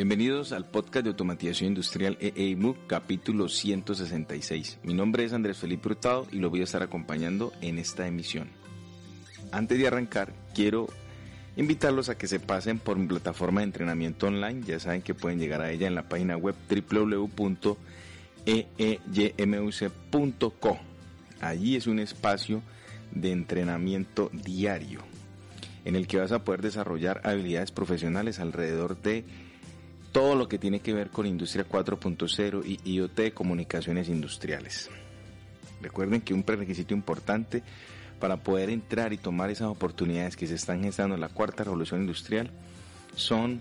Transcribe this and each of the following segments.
Bienvenidos al podcast de automatización industrial EEMU, capítulo 166. Mi nombre es Andrés Felipe Hurtado y lo voy a estar acompañando en esta emisión. Antes de arrancar, quiero invitarlos a que se pasen por mi plataforma de entrenamiento online. Ya saben que pueden llegar a ella en la página web www.eeymuc.co. Allí es un espacio de entrenamiento diario en el que vas a poder desarrollar habilidades profesionales alrededor de todo lo que tiene que ver con Industria 4.0 y IoT comunicaciones industriales. Recuerden que un prerequisito importante para poder entrar y tomar esas oportunidades que se están gestando en la cuarta revolución industrial son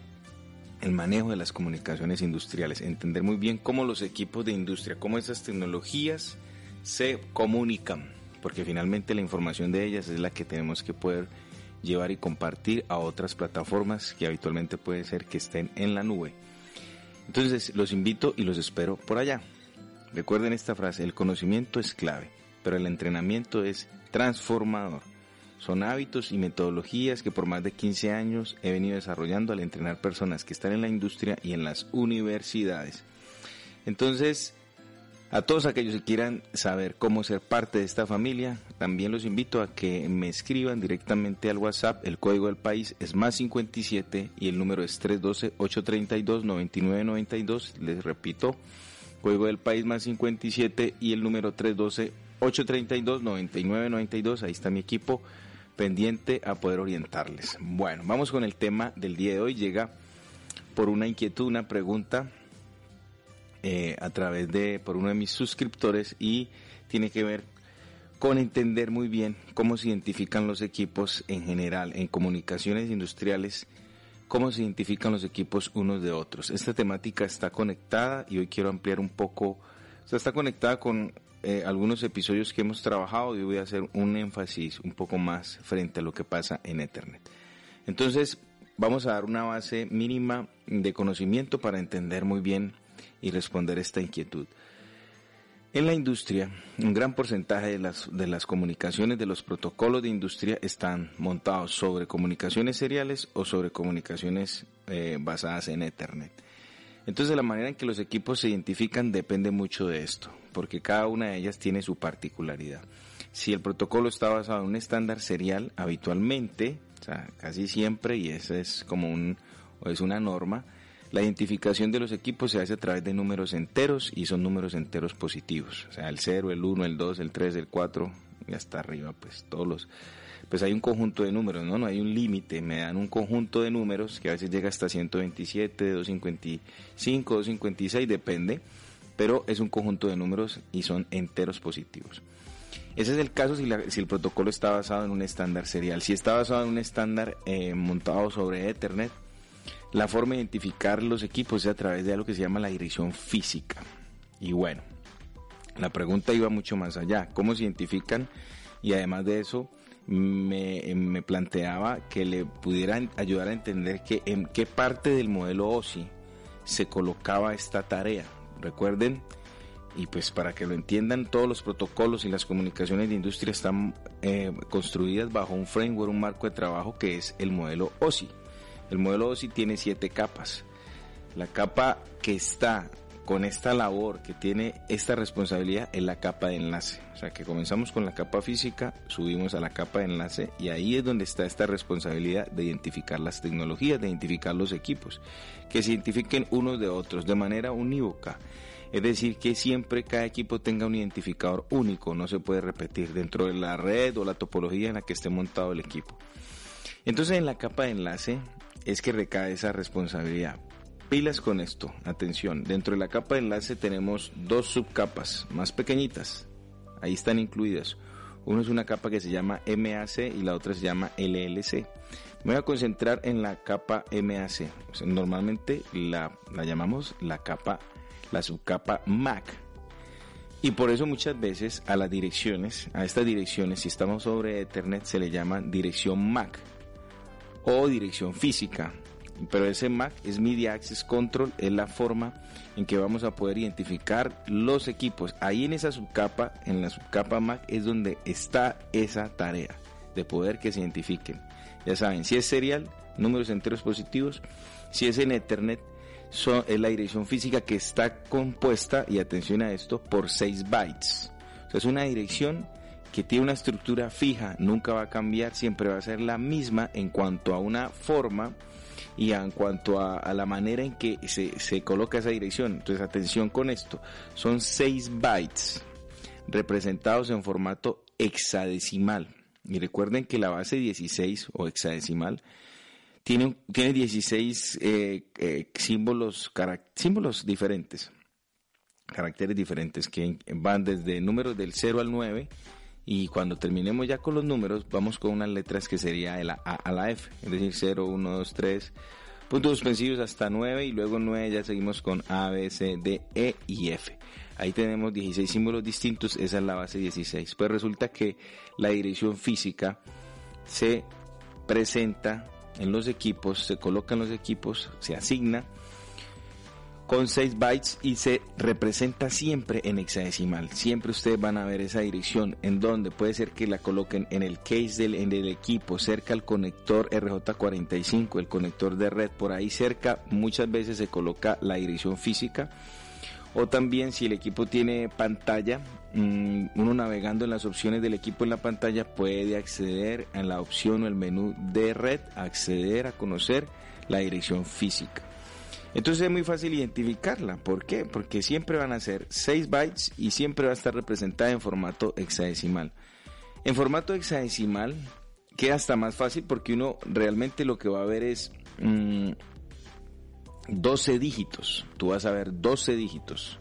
el manejo de las comunicaciones industriales, entender muy bien cómo los equipos de industria, cómo esas tecnologías se comunican, porque finalmente la información de ellas es la que tenemos que poder llevar y compartir a otras plataformas que habitualmente puede ser que estén en la nube. Entonces los invito y los espero por allá. Recuerden esta frase, el conocimiento es clave, pero el entrenamiento es transformador. Son hábitos y metodologías que por más de 15 años he venido desarrollando al entrenar personas que están en la industria y en las universidades. Entonces, a todos aquellos que quieran saber cómo ser parte de esta familia, también los invito a que me escriban directamente al WhatsApp. El código del país es más 57 y el número es 312-832-9992. Les repito, código del país más 57 y el número 312-832-9992. Ahí está mi equipo pendiente a poder orientarles. Bueno, vamos con el tema del día de hoy. Llega por una inquietud, una pregunta eh, a través de por uno de mis suscriptores y tiene que ver con entender muy bien cómo se identifican los equipos en general en comunicaciones industriales, cómo se identifican los equipos unos de otros. Esta temática está conectada y hoy quiero ampliar un poco, está conectada con eh, algunos episodios que hemos trabajado y voy a hacer un énfasis un poco más frente a lo que pasa en Ethernet. Entonces, vamos a dar una base mínima de conocimiento para entender muy bien y responder esta inquietud. En la industria, un gran porcentaje de las, de las comunicaciones de los protocolos de industria están montados sobre comunicaciones seriales o sobre comunicaciones eh, basadas en Ethernet. Entonces la manera en que los equipos se identifican depende mucho de esto, porque cada una de ellas tiene su particularidad. Si el protocolo está basado en un estándar serial, habitualmente, o sea, casi siempre, y esa es como un, es una norma, la identificación de los equipos se hace a través de números enteros y son números enteros positivos. O sea, el 0, el 1, el 2, el 3, el 4 y hasta arriba, pues todos los... Pues hay un conjunto de números, ¿no? No hay un límite, me dan un conjunto de números que a veces llega hasta 127, 255, 256, depende, pero es un conjunto de números y son enteros positivos. Ese es el caso si, si el protocolo está basado en un estándar serial. Si está basado en un estándar eh, montado sobre Ethernet, la forma de identificar los equipos es a través de algo que se llama la dirección física. Y bueno, la pregunta iba mucho más allá. ¿Cómo se identifican? Y además de eso, me, planteaba que le pudieran ayudar a entender que en qué parte del modelo OSI se colocaba esta tarea. Recuerden, y pues para que lo entiendan, todos los protocolos y las comunicaciones de industria están eh, construidas bajo un framework, un marco de trabajo que es el modelo OSI. El modelo OSI tiene siete capas. La capa que está con esta labor, que tiene esta responsabilidad, es la capa de enlace. O sea que comenzamos con la capa física, subimos a la capa de enlace y ahí es donde está esta responsabilidad de identificar las tecnologías, de identificar los equipos, que se identifiquen unos de otros de manera unívoca. Es decir, que siempre cada equipo tenga un identificador único, no se puede repetir dentro de la red o la topología en la que esté montado el equipo. Entonces en la capa de enlace es que recae esa responsabilidad. Pilas con esto, atención, dentro de la capa de enlace tenemos dos subcapas más pequeñitas, ahí están incluidas. Uno es una capa que se llama MAC y la otra se llama LLC. Voy a concentrar en la capa MAC. normalmente la, la llamamos la capa, la subcapa MAC. Y por eso muchas veces a las direcciones, a estas direcciones, si estamos sobre Ethernet, se le llama dirección MAC o dirección física. Pero ese MAC es Media Access Control, es la forma en que vamos a poder identificar los equipos. Ahí en esa subcapa, en la subcapa MAC, es donde está esa tarea de poder que se identifiquen. Ya saben, si es serial, números enteros positivos. Si es en Ethernet, son, es la dirección física que está compuesta, y atención a esto, por 6 bytes. Es una dirección que tiene una estructura fija, nunca va a cambiar, siempre va a ser la misma en cuanto a una forma y en cuanto a, la manera en que se, se, coloca esa dirección. Entonces, atención con esto, son 6 bytes representados en formato hexadecimal. Y recuerden que la base 16 o hexadecimal tiene, tiene 16 eh, eh, símbolos, símbolos diferentes, caracteres diferentes que van desde números del 0 al 9 y cuando terminemos ya con los números vamos con unas letras que sería de la A a la F, es decir 0, 1, 2, 3, puntos suspensivos hasta 9 y luego 9 ya seguimos con A, B, C, D, E y F. Ahí tenemos 16 símbolos distintos, esa es la base 16. Pues resulta que la dirección física se presenta en los equipos, se coloca en los equipos, se asigna con 6 bytes y se representa siempre en hexadecimal. Siempre ustedes van a ver esa dirección en donde puede ser que la coloquen en el case del, en el equipo, cerca al conector RJ45, el conector de red, por ahí cerca muchas veces se coloca la dirección física. O también si el equipo tiene pantalla, mm, uno navegando en las opciones del equipo en la pantalla puede acceder a la opción o el menú de red, acceder a conocer la dirección física. Entonces es muy fácil identificarla. ¿Por qué? Porque siempre van a ser 6 bytes y siempre va a estar representada en formato hexadecimal. En formato hexadecimal queda hasta más fácil porque uno realmente lo que va a ver es 12 mm, dígitos. Tú vas a ver 12 dígitos.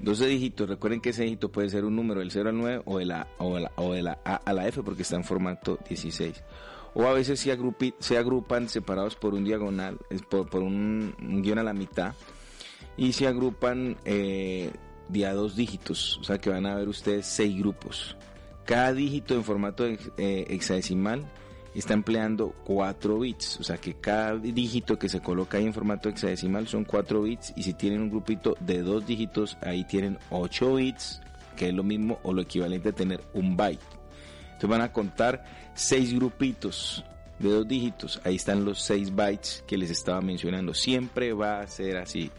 12 dígitos, recuerden que ese dígito puede ser un número del 0 al 9 o de la, o de la A a la F porque está en formato 16 o a veces se, se agrupan separados por un diagonal, por, un, guion a la mitad, y se agrupan eh, de dos dígitos, o sea que van a ver ustedes seis grupos. Cada dígito en formato eh, hexadecimal está empleando 4 bits, o sea que cada dígito que se coloca ahí en formato hexadecimal son 4 bits y si tienen un grupito de dos dígitos ahí tienen 8 bits, que es lo mismo o lo equivalente a tener un byte. Entonces van a contar seis grupitos de dos dígitos. Ahí están los seis bytes que les estaba mencionando. Siempre va a ser así.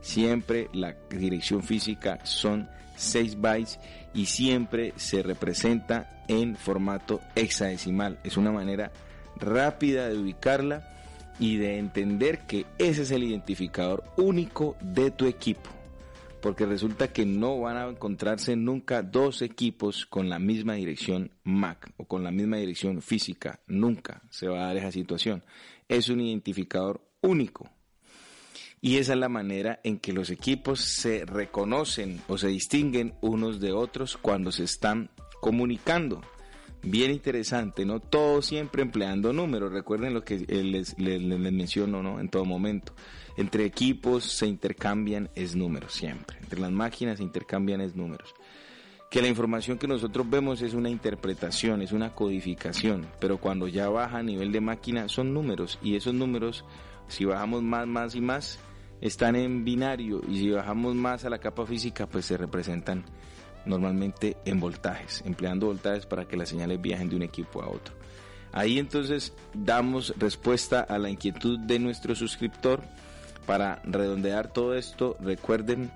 Siempre la dirección física son 6 bytes y siempre se representa en formato hexadecimal. Es una manera rápida de ubicarla y de entender que ese es el identificador único de tu equipo porque resulta que no van a encontrarse nunca dos equipos con la misma dirección MAC o con la misma dirección física. Nunca se va a dar esa situación. Es un identificador único. Y esa es la manera en que los equipos se reconocen o se distinguen unos de otros cuando se están comunicando. Bien interesante, ¿no? Todo siempre empleando números. Recuerden lo que les, les, menciono, ¿no? En todo momento entre equipos se intercambian es números siempre. Entre las máquinas se intercambian es números. Que la información que nosotros vemos es una interpretación, es una codificación, pero cuando ya baja a nivel de máquina son números y esos números, si bajamos más, más y más, están en binario y si bajamos más a la capa física, pues se representan normalmente en voltajes, empleando voltajes para que las señales viajen de un equipo a otro. Ahí entonces damos respuesta a la inquietud de nuestro suscriptor para redondear todo esto, recuerden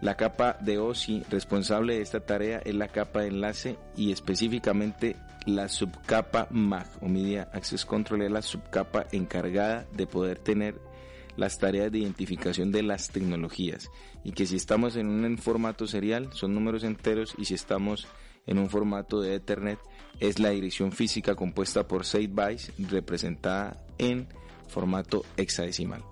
la capa de OSI responsable de esta tarea es la capa de enlace y específicamente la subcapa MAG o Media Access Control es la subcapa encargada de poder tener las tareas de identificación de las tecnologías y que si estamos en un formato serial son números enteros y si estamos en un formato de Ethernet es la dirección física compuesta por 6 bytes representada en formato hexadecimal.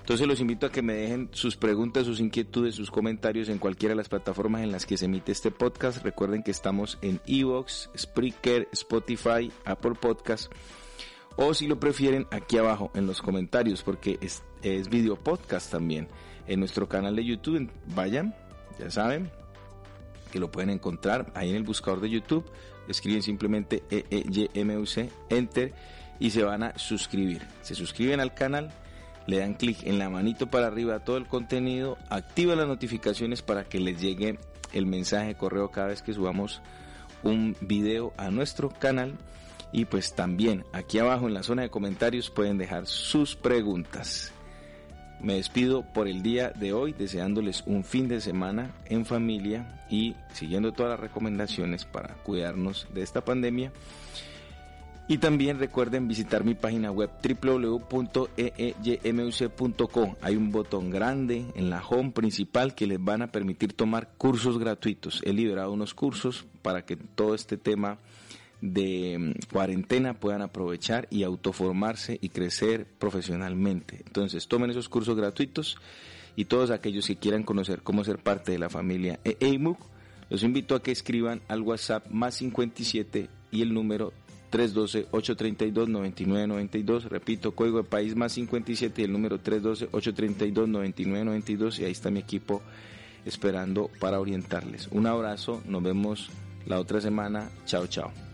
Entonces los invito a que me dejen sus preguntas, sus inquietudes, sus comentarios en cualquiera de las plataformas en las que se emite este podcast. Recuerden que estamos en Evox, Spreaker, Spotify, Apple Podcast. O si lo prefieren, aquí abajo en los comentarios, porque es, es video podcast también. En nuestro canal de YouTube, vayan, ya saben, que lo pueden encontrar ahí en el buscador de YouTube. Escriben simplemente EEYMUC, Enter, y se van a suscribir. Se suscriben al canal le dan clic en la manito para arriba a todo el contenido, activa las notificaciones para que les llegue el mensaje de correo cada vez que subamos un video a nuestro canal y pues también aquí abajo en la zona de comentarios pueden dejar sus preguntas. me despido por el día de hoy deseándoles un fin de semana en familia y siguiendo todas las recomendaciones para cuidarnos de esta pandemia. Y también recuerden visitar mi página web www.eeymuc.com. Hay un botón grande en la home principal que les van a permitir tomar cursos gratuitos. He liberado unos cursos para que todo este tema de mm, cuarentena puedan aprovechar y autoformarse y crecer profesionalmente. Entonces, tomen esos cursos gratuitos y todos aquellos que quieran conocer cómo ser parte de la familia EIMUC, los invito a que escriban al WhatsApp más 57 y el número 312-832-9992. Repito, código de país más 57 y el número 312-832-9992. Y ahí está mi equipo esperando para orientarles. Un abrazo, nos vemos la otra semana. Chao, chao.